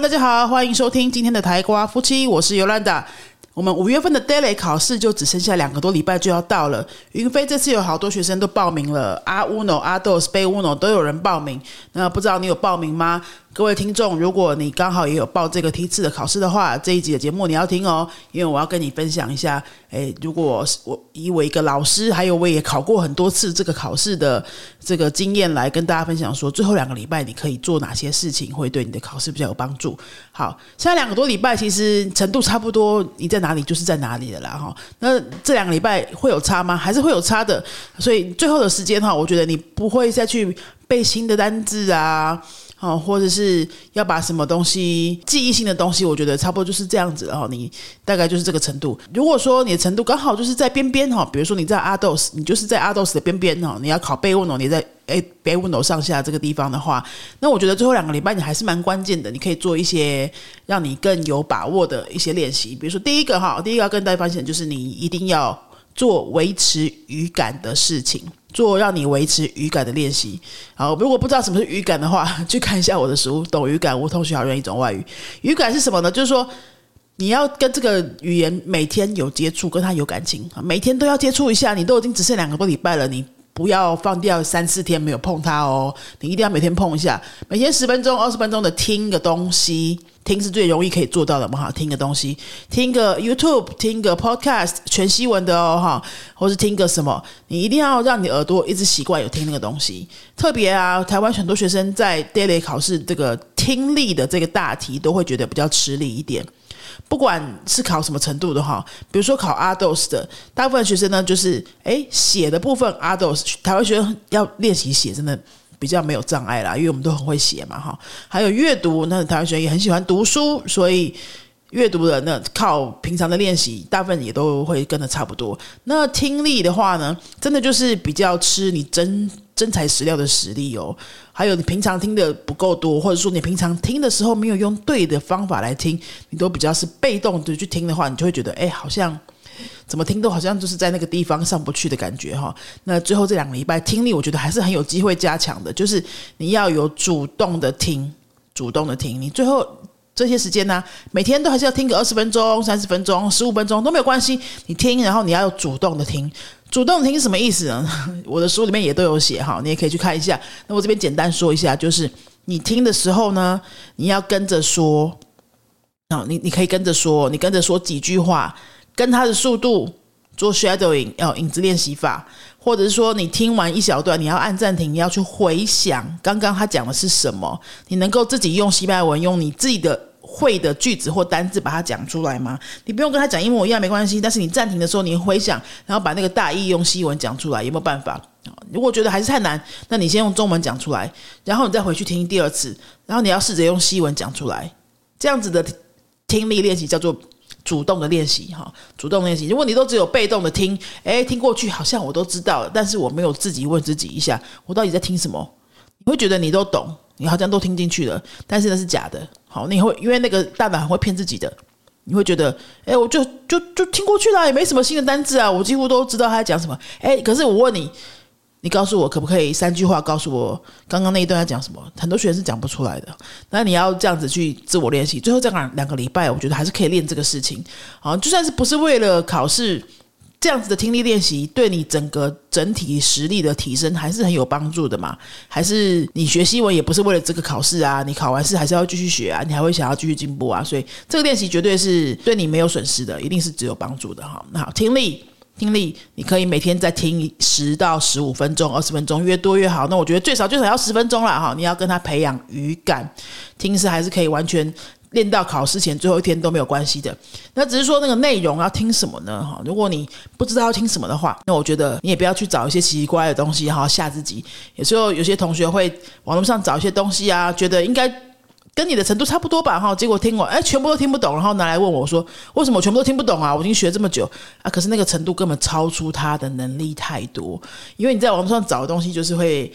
大家好，欢迎收听今天的台瓜夫妻，我是尤兰达。我们五月份的 Daily 考试就只剩下两个多礼拜就要到了。云飞这次有好多学生都报名了，阿乌诺、阿豆、斯贝乌诺都有人报名。那不知道你有报名吗？各位听众，如果你刚好也有报这个梯次的考试的话，这一集的节目你要听哦，因为我要跟你分享一下。诶，如果我以我一个老师，还有我也考过很多次这个考试的这个经验来跟大家分享，说最后两个礼拜你可以做哪些事情会对你的考试比较有帮助。好，现在两个多礼拜其实程度差不多，你在哪里就是在哪里的啦哈。那这两个礼拜会有差吗？还是会有差的？所以最后的时间哈，我觉得你不会再去背新的单字啊。哦，或者是要把什么东西记忆性的东西，我觉得差不多就是这样子。然后你大概就是这个程度。如果说你的程度刚好就是在边边哈，比如说你在阿斗斯，你就是在阿斗斯的边边哈，你要考背问哦，你在诶贝乌诺上下这个地方的话，那我觉得最后两个礼拜你还是蛮关键的，你可以做一些让你更有把握的一些练习。比如说第一个哈，第一个要跟大家分享就是你一定要做维持语感的事情。做让你维持语感的练习。好，如果不知道什么是语感的话，去看一下我的书《懂语感：无痛学好任一种外语》。语感是什么呢？就是说你要跟这个语言每天有接触，跟他有感情，每天都要接触一下。你都已经只剩两个多礼拜了，你不要放掉三四天没有碰它哦。你一定要每天碰一下，每天十分钟、二十分钟的听个东西。听是最容易可以做到的嘛哈，听个东西，听个 YouTube，听个 Podcast，全西文的哦哈，或是听个什么，你一定要让你耳朵一直习惯有听那个东西。特别啊，台湾很多学生在 Daily 考试这个听力的这个大题都会觉得比较吃力一点，不管是考什么程度的哈，比如说考 Ados 的，大部分学生呢就是诶写的部分 Ados，台湾学生要练习写真的。比较没有障碍啦，因为我们都很会写嘛，哈。还有阅读，那台湾学生也很喜欢读书，所以阅读的那靠平常的练习，大部分也都会跟的差不多。那听力的话呢，真的就是比较吃你真真材实料的实力哦。还有你平常听的不够多，或者说你平常听的时候没有用对的方法来听，你都比较是被动的去听的话，你就会觉得，哎，好像。怎么听都好像就是在那个地方上不去的感觉哈。那最后这两个礼拜听力，我觉得还是很有机会加强的。就是你要有主动的听，主动的听。你最后这些时间呢，每天都还是要听个二十分钟、三十分钟、十五分钟都没有关系。你听，然后你要有主动的听。主动听是什么意思呢？我的书里面也都有写哈，你也可以去看一下。那我这边简单说一下，就是你听的时候呢，你要跟着说啊，你你可以跟着说，你跟着说几句话。跟他的速度做 shadowing，要影子练习法，或者是说你听完一小段，你要按暂停，你要去回想刚刚他讲的是什么，你能够自己用西班牙文，用你自己的会的句子或单字把它讲出来吗？你不用跟他讲一模一样没关系，但是你暂停的时候，你回想，然后把那个大意用西文讲出来，有没有办法？如果觉得还是太难，那你先用中文讲出来，然后你再回去听第二次，然后你要试着用西文讲出来，这样子的听力练习叫做。主动的练习哈，主动练习。如果你都只有被动的听，诶，听过去好像我都知道了，但是我没有自己问自己一下，我到底在听什么？你会觉得你都懂，你好像都听进去了，但是那是假的。好，你会因为那个大脑会骗自己的，你会觉得，诶，我就就就听过去了，也没什么新的单字啊，我几乎都知道他讲什么。诶，可是我问你。你告诉我可不可以三句话告诉我刚刚那一段要讲什么？很多学生是讲不出来的。那你要这样子去自我练习，最后这样两个礼拜，我觉得还是可以练这个事情。好，就算是不是为了考试，这样子的听力练习，对你整个整体实力的提升还是很有帮助的嘛？还是你学西文也不是为了这个考试啊？你考完试还是要继续学啊？你还会想要继续进步啊？所以这个练习绝对是对你没有损失的，一定是只有帮助的哈。那好，听力。听力，你可以每天再听十到十五分钟、二十分钟，越多越好。那我觉得最少最少要十分钟了哈。你要跟他培养语感，听是还是可以完全练到考试前最后一天都没有关系的。那只是说那个内容要听什么呢？哈，如果你不知道要听什么的话，那我觉得你也不要去找一些奇奇怪怪的东西哈吓自己。有时候有些同学会网络上找一些东西啊，觉得应该。跟你的程度差不多吧，哈，结果听完，哎，全部都听不懂，然后拿来问我说，为什么我全部都听不懂啊？我已经学这么久啊，可是那个程度根本超出他的能力太多，因为你在网络上找的东西就是会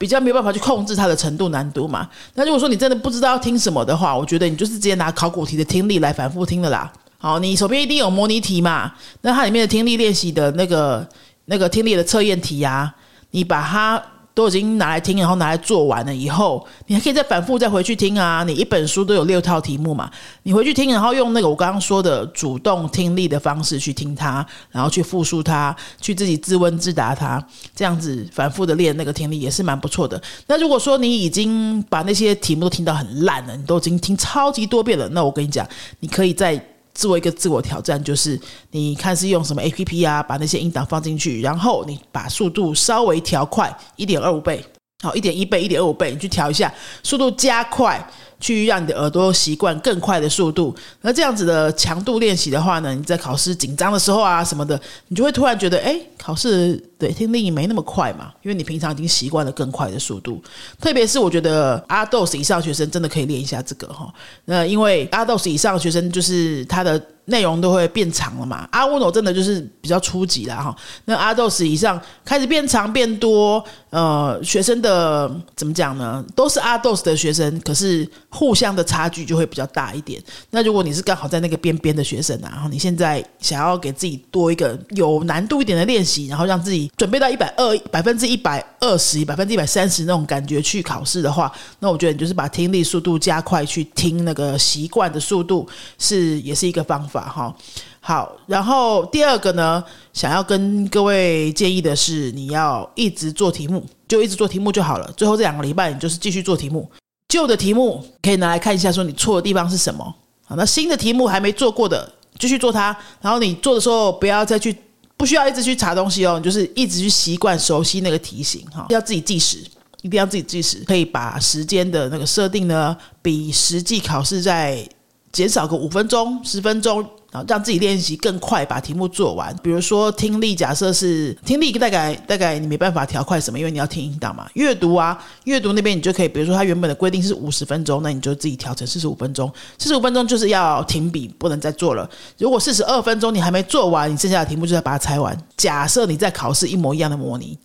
比较没有办法去控制它的程度难度嘛。那如果说你真的不知道要听什么的话，我觉得你就是直接拿考古题的听力来反复听的啦。好，你手边一定有模拟题嘛，那它里面的听力练习的那个那个听力的测验题呀，你把它。都已经拿来听，然后拿来做完了以后，你还可以再反复再回去听啊。你一本书都有六套题目嘛，你回去听，然后用那个我刚刚说的主动听力的方式去听它，然后去复述它，去自己自问自答它，这样子反复的练那个听力也是蛮不错的。那如果说你已经把那些题目都听到很烂了，你都已经听超级多遍了，那我跟你讲，你可以在。做一个自我挑战，就是你看是用什么 A P P 啊，把那些音档放进去，然后你把速度稍微调快一点二五倍，好一点一倍、一点二五倍，你去调一下速度加快。去让你的耳朵习惯更快的速度，那这样子的强度练习的话呢，你在考试紧张的时候啊什么的，你就会突然觉得，哎，考试对听力没那么快嘛，因为你平常已经习惯了更快的速度。特别是我觉得阿豆斯以上学生真的可以练一下这个哈，那因为阿豆斯以上学生就是他的。内容都会变长了嘛？阿乌诺真的就是比较初级了哈。那阿豆斯以上开始变长变多，呃，学生的怎么讲呢？都是阿豆斯的学生，可是互相的差距就会比较大一点。那如果你是刚好在那个边边的学生啊，然后你现在想要给自己多一个有难度一点的练习，然后让自己准备到一百二百分之一百二十、百分之一百三十那种感觉去考试的话，那我觉得你就是把听力速度加快，去听那个习惯的速度，是也是一个方法。哈，好，然后第二个呢，想要跟各位建议的是，你要一直做题目，就一直做题目就好了。最后这两个礼拜，你就是继续做题目，旧的题目可以拿来看一下，说你错的地方是什么。好，那新的题目还没做过的，继续做它。然后你做的时候，不要再去，不需要一直去查东西哦，你就是一直去习惯熟悉那个题型哈，要自己计时，一定要自己计时，可以把时间的那个设定呢，比实际考试在。减少个五分钟、十分钟，然后让自己练习更快，把题目做完。比如说听力，假设是听力，大概大概你没办法调快什么，因为你要听音档嘛。阅读啊，阅读那边你就可以，比如说它原本的规定是五十分钟，那你就自己调成四十五分钟。四十五分钟就是要停笔，不能再做了。如果四十二分钟你还没做完，你剩下的题目就要把它拆完。假设你在考试一模一样的模拟，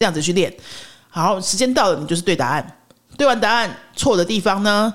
这样子去练。好，时间到了，你就是对答案。对完答案，错的地方呢？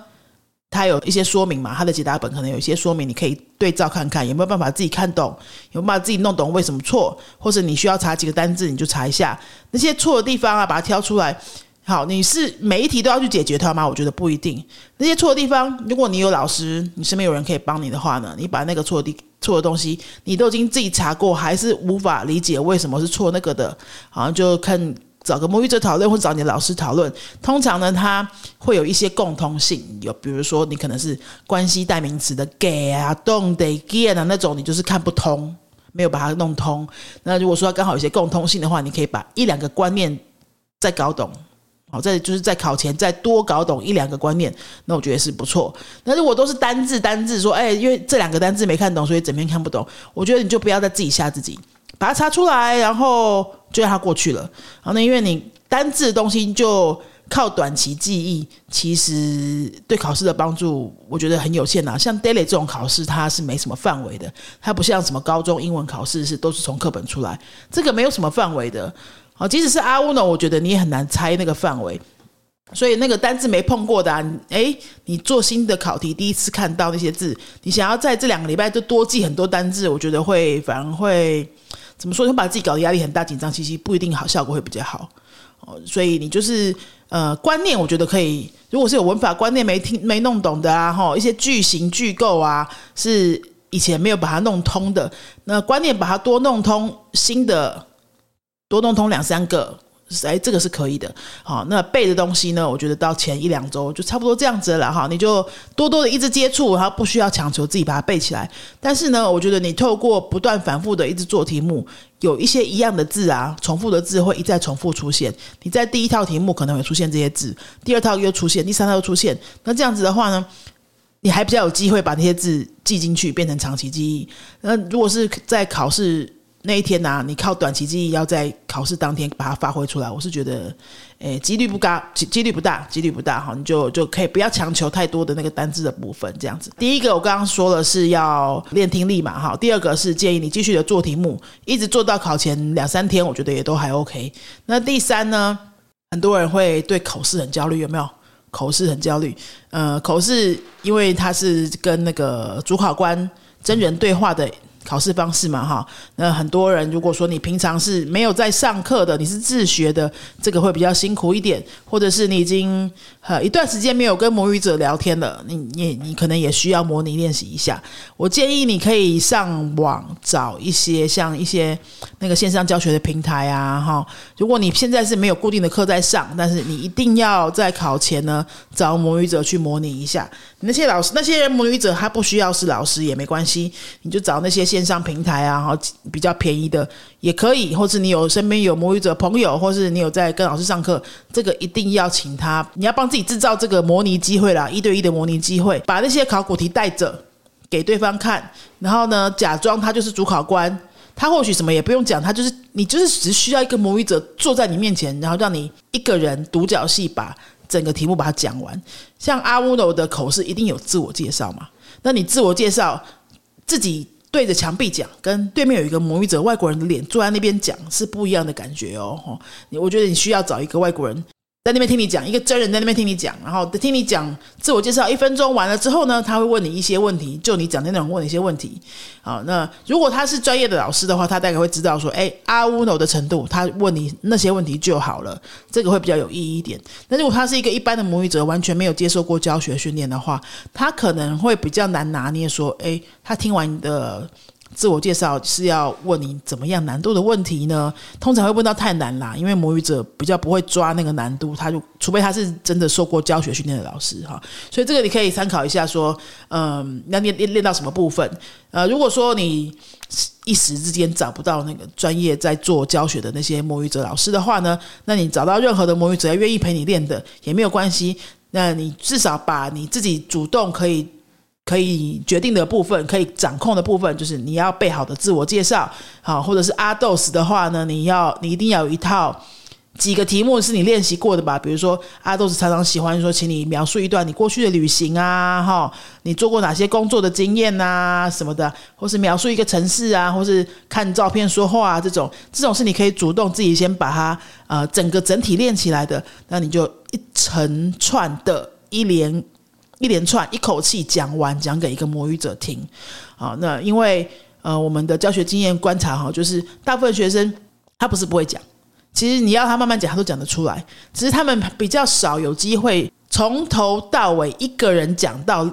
它有一些说明嘛，它的解答本可能有一些说明，你可以对照看看有没有办法自己看懂，有没有办法自己弄懂为什么错，或者你需要查几个单字，你就查一下那些错的地方啊，把它挑出来。好，你是每一题都要去解决它吗？我觉得不一定。那些错的地方，如果你有老师，你身边有人可以帮你的话呢，你把那个错的错的东西，你都已经自己查过，还是无法理解为什么是错那个的，好像就看。找个母语者讨论，或找你的老师讨论。通常呢，它会有一些共通性，有比如说你可能是关系代名词的 get 啊，don't get 啊那种，你就是看不通，没有把它弄通。那如果说刚好有些共通性的话，你可以把一两个观念再搞懂，好，在就是在考前再多搞懂一两个观念，那我觉得是不错。那如果都是单字单字说，哎，因为这两个单字没看懂，所以整篇看不懂，我觉得你就不要再自己吓自己。把它查出来，然后就让它过去了。然后呢，因为你单字的东西就靠短期记忆，其实对考试的帮助我觉得很有限呐。像 daily 这种考试，它是没什么范围的，它不像什么高中英文考试是都是从课本出来，这个没有什么范围的。好，即使是阿乌呢，我觉得你也很难猜那个范围。所以那个单字没碰过的，哎，你做新的考题，第一次看到那些字，你想要在这两个礼拜就多记很多单字，我觉得会反而会。怎么说？就把自己搞得压力很大、紧张兮兮，不一定好，效果会比较好哦。所以你就是呃，观念我觉得可以。如果是有文法观念没听、没弄懂的啊，哈，一些句型、句构啊，是以前没有把它弄通的，那观念把它多弄通，新的多弄通两三个。哎，这个是可以的。好，那背的东西呢？我觉得到前一两周就差不多这样子了哈。你就多多的一直接触，然后不需要强求自己把它背起来。但是呢，我觉得你透过不断反复的一直做题目，有一些一样的字啊，重复的字会一再重复出现。你在第一套题目可能会出现这些字，第二套又出现，第三套又出现。那这样子的话呢，你还比较有机会把那些字记进去，变成长期记忆。那如果是在考试。那一天呢，你靠短期记忆要在考试当天把它发挥出来，我是觉得，诶，几率不高，几几率不大，几率不大哈，你就就可以不要强求太多的那个单字的部分，这样子。第一个我刚刚说了是要练听力嘛，哈。第二个是建议你继续的做题目，一直做到考前两三天，我觉得也都还 OK。那第三呢，很多人会对口试很焦虑，有没有？口试很焦虑，呃，口试因为它是跟那个主考官真人对话的。考试方式嘛，哈。那很多人如果说你平常是没有在上课的，你是自学的，这个会比较辛苦一点，或者是你已经呃一段时间没有跟母语者聊天了，你你你可能也需要模拟练习一下。我建议你可以上网找一些像一些那个线上教学的平台啊，哈。如果你现在是没有固定的课在上，但是你一定要在考前呢找母语者去模拟一下。那些老师那些母语者他不需要是老师也没关系，你就找那些线上平台啊，哈，比较便宜的也可以，或是你有身边有母语者朋友，或是你有在跟老师上课，这个一定要请他，你要帮自己制造这个模拟机会啦，一对一的模拟机会，把那些考古题带着给对方看，然后呢，假装他就是主考官，他或许什么也不用讲，他就是你就是只需要一个母语者坐在你面前，然后让你一个人独角戏把整个题目把它讲完。像阿乌诺的口试一定有自我介绍嘛？那你自我介绍自己对着墙壁讲，跟对面有一个母语者外国人的脸坐在那边讲是不一样的感觉哦。我觉得你需要找一个外国人。在那边听你讲，一个真人在那边听你讲，然后听你讲自我介绍一分钟完了之后呢，他会问你一些问题，就你讲的内容问你一些问题。好，那如果他是专业的老师的话，他大概会知道说，哎，阿乌诺的程度，他问你那些问题就好了，这个会比较有意义一点。那如果他是一个一般的母语者，完全没有接受过教学训练的话，他可能会比较难拿捏说，哎，他听完你的。自我介绍是要问你怎么样难度的问题呢？通常会问到太难啦，因为母语者比较不会抓那个难度，他就除非他是真的受过教学训练的老师哈。所以这个你可以参考一下，说嗯，要练练练到什么部分？呃，如果说你一时之间找不到那个专业在做教学的那些母语者老师的话呢，那你找到任何的母语者愿意陪你练的也没有关系。那你至少把你自己主动可以。可以决定的部分，可以掌控的部分，就是你要备好的自我介绍，好，或者是阿豆斯的话呢，你要你一定要有一套几个题目是你练习过的吧？比如说阿豆斯常常喜欢说，请你描述一段你过去的旅行啊，哈，你做过哪些工作的经验啊，什么的，或是描述一个城市啊，或是看照片说话啊，这种这种是你可以主动自己先把它呃整个整体练起来的，那你就一成串的一连。一连串一口气讲完，讲给一个母语者听，好，那因为呃，我们的教学经验观察哈，就是大部分学生他不是不会讲，其实你要他慢慢讲，他都讲得出来，只是他们比较少有机会从头到尾一个人讲到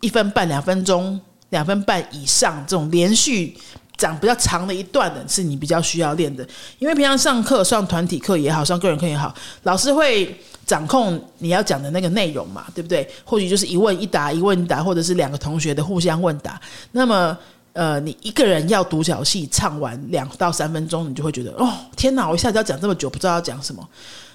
一分半、两分钟、两分半以上这种连续讲比较长的一段的，是你比较需要练的，因为平常上课上团体课也好，上个人课也好，老师会。掌控你要讲的那个内容嘛，对不对？或许就是一问一答，一问一答，或者是两个同学的互相问答。那么，呃，你一个人要独角戏唱完两到三分钟，你就会觉得哦，天哪！我一下子要讲这么久，不知道要讲什么。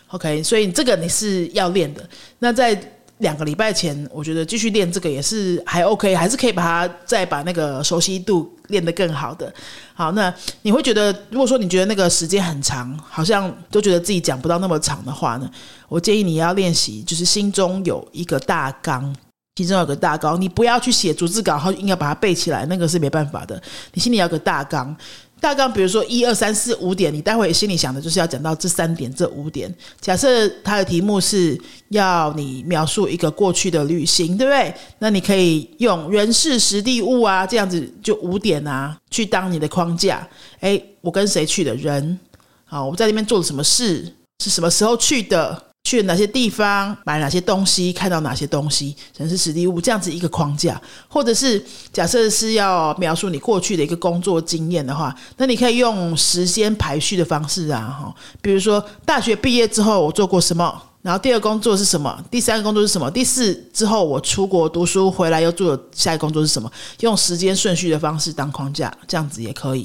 OK，所以这个你是要练的。那在两个礼拜前，我觉得继续练这个也是还 OK，还是可以把它再把那个熟悉度练得更好的。好，那你会觉得，如果说你觉得那个时间很长，好像都觉得自己讲不到那么长的话呢？我建议你要练习，就是心中有一个大纲，心中有个大纲，你不要去写逐字稿，然后硬要把它背起来，那个是没办法的。你心里要个大纲。大纲比如说一二三四五点，你待会心里想的就是要讲到这三点这五点。假设它的题目是要你描述一个过去的旅行，对不对？那你可以用人事实地物啊，这样子就五点啊，去当你的框架。诶，我跟谁去的人？好，我在那边做了什么事？是什么时候去的？去哪些地方，买哪些东西，看到哪些东西，人是实地物，这样子一个框架，或者是假设是要描述你过去的一个工作经验的话，那你可以用时间排序的方式啊，哈，比如说大学毕业之后我做过什么，然后第二工作是什么，第三个工作是什么，第四之后我出国读书回来又做下一个工作是什么，用时间顺序的方式当框架，这样子也可以，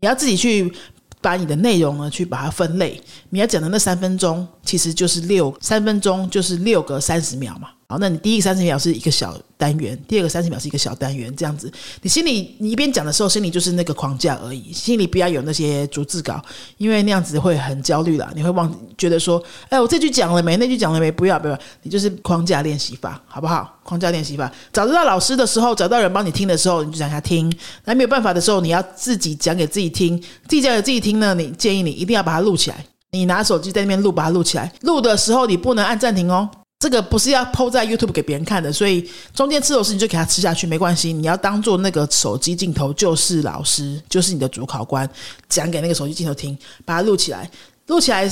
你要自己去。把你的内容呢，去把它分类。你要讲的那三分钟，其实就是六三分钟，就是六个三十秒嘛。好，那你第一个三十秒是一个小单元，第二个三十秒是一个小单元，这样子，你心里你一边讲的时候，心里就是那个框架而已，心里不要有那些逐字稿，因为那样子会很焦虑啦。你会忘觉得说，哎，我这句讲了没？那句讲了没？不要不要，你就是框架练习法，好不好？框架练习法，找得到老师的时候，找到人帮你听的时候，你就讲下听。那没有办法的时候，你要自己讲给自己听，自己讲给自己听呢。你建议你一定要把它录起来，你拿手机在那边录，把它录起来。录的时候你不能按暂停哦。这个不是要抛在 YouTube 给别人看的，所以中间吃螺丝你就给他吃下去没关系。你要当做那个手机镜头就是老师，就是你的主考官，讲给那个手机镜头听，把它录起来。录起来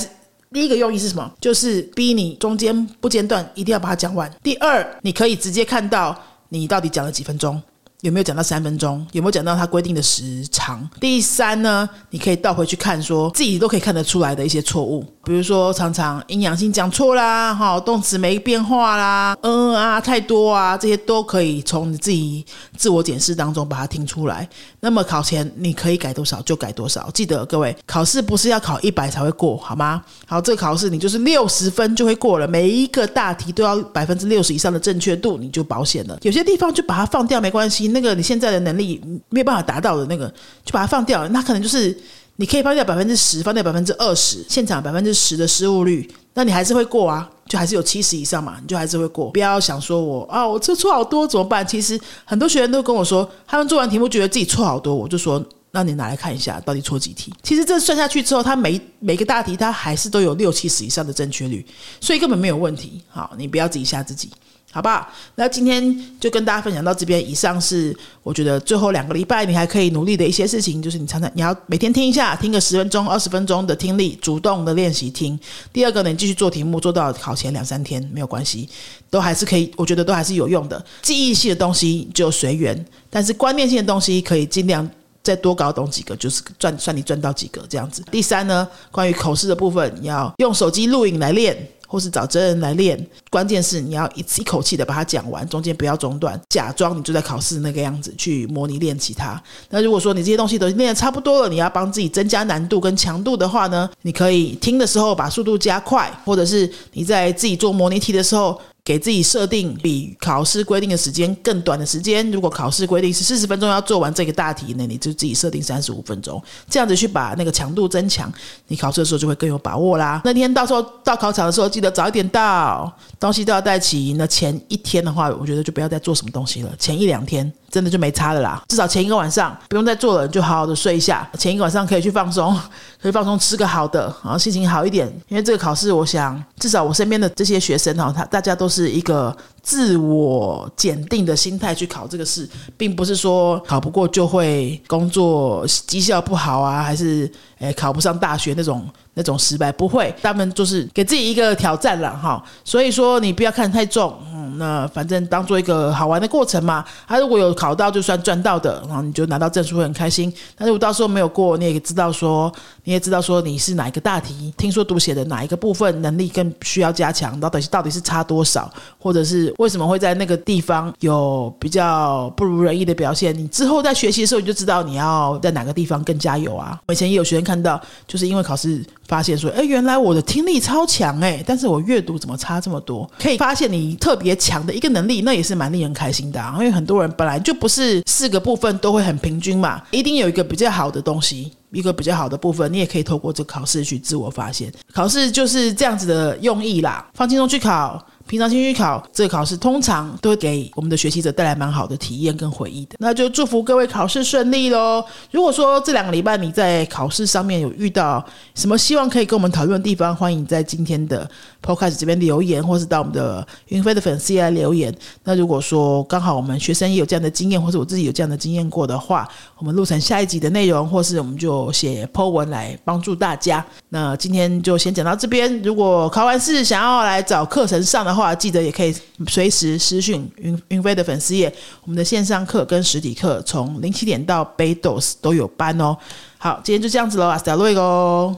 第一个用意是什么？就是逼你中间不间断，一定要把它讲完。第二，你可以直接看到你到底讲了几分钟。有没有讲到三分钟？有没有讲到他规定的时长？第三呢，你可以倒回去看，说自己都可以看得出来的一些错误，比如说常常阴阳性讲错啦，哈，动词没变化啦，嗯啊太多啊，这些都可以从你自己自我检视当中把它听出来。那么考前你可以改多少就改多少，记得各位，考试不是要考一百才会过，好吗？好，这个考试你就是六十分就会过了，每一个大题都要百分之六十以上的正确度，你就保险了。有些地方就把它放掉没关系。那个你现在的能力没有办法达到的那个，就把它放掉。那可能就是你可以放掉百分之十，放掉百分之二十，现场百分之十的失误率，那你还是会过啊，就还是有七十以上嘛，你就还是会过。不要想说我啊，我这错好多怎么办？其实很多学员都跟我说，他们做完题目觉得自己错好多，我就说，那你拿来看一下，到底错几题？其实这算下去之后，他每每个大题他还是都有六七十以上的正确率，所以根本没有问题。好，你不要自己吓自己。好不好？那今天就跟大家分享到这边。以上是我觉得最后两个礼拜你还可以努力的一些事情，就是你常常你要每天听一下，听个十分钟、二十分钟的听力，主动的练习听。第二个呢，你继续做题目，做到考前两三天没有关系，都还是可以，我觉得都还是有用的。记忆性的东西就随缘，但是观念性的东西可以尽量再多搞懂几个，就是赚算你赚到几个这样子。第三呢，关于口试的部分，你要用手机录影来练。或是找真人来练，关键是你要一次一口气的把它讲完，中间不要中断，假装你就在考试那个样子去模拟练其他。那如果说你这些东西都练的差不多了，你要帮自己增加难度跟强度的话呢，你可以听的时候把速度加快，或者是你在自己做模拟题的时候。给自己设定比考试规定的时间更短的时间。如果考试规定是四十分钟要做完这个大题，那你就自己设定三十五分钟，这样子去把那个强度增强，你考试的时候就会更有把握啦。那天到时候到考场的时候，记得早一点到，东西都要带齐。那前一天的话，我觉得就不要再做什么东西了。前一两天。真的就没差的啦，至少前一个晚上不用再做了，就好好的睡一下。前一个晚上可以去放松，可以放松吃个好的，然后心情好一点。因为这个考试，我想至少我身边的这些学生哈，他大家都是一个自我检定的心态去考这个试，并不是说考不过就会工作绩效不好啊，还是诶考不上大学那种那种失败，不会，他们就是给自己一个挑战了哈。所以说你不要看太重。嗯那反正当做一个好玩的过程嘛。他如果有考到，就算赚到的，然后你就拿到证书会很开心。但如果到时候没有过，你也知道说，你也知道说你是哪一个大题，听说读写的哪一个部分能力更需要加强，到底是到底是差多少，或者是为什么会在那个地方有比较不如人意的表现？你之后在学习的时候，你就知道你要在哪个地方更加油啊。我以前也有学生看到，就是因为考试发现说，哎，原来我的听力超强哎，但是我阅读怎么差这么多？可以发现你特别。强的一个能力，那也是蛮令人开心的啊！因为很多人本来就不是四个部分都会很平均嘛，一定有一个比较好的东西，一个比较好的部分，你也可以透过这考试去自我发现。考试就是这样子的用意啦，放轻松去考。平常兴趣考这个考试，通常都会给我们的学习者带来蛮好的体验跟回忆的。那就祝福各位考试顺利喽！如果说这两个礼拜你在考试上面有遇到什么希望可以跟我们讨论的地方，欢迎在今天的 Podcast 这边留言，或是到我们的云飞的粉丝来留言。那如果说刚好我们学生也有这样的经验，或是我自己有这样的经验过的话，我们录成下一集的内容，或是我们就写 Po 文来帮助大家。那今天就先讲到这边。如果考完试想要来找课程上的，的话记得也可以随时私讯云云飞的粉丝页，我们的线上课跟实体课从零七点到 b 斗 d o s 都有班哦。好，今天就这样子喽，阿斯达瑞哦。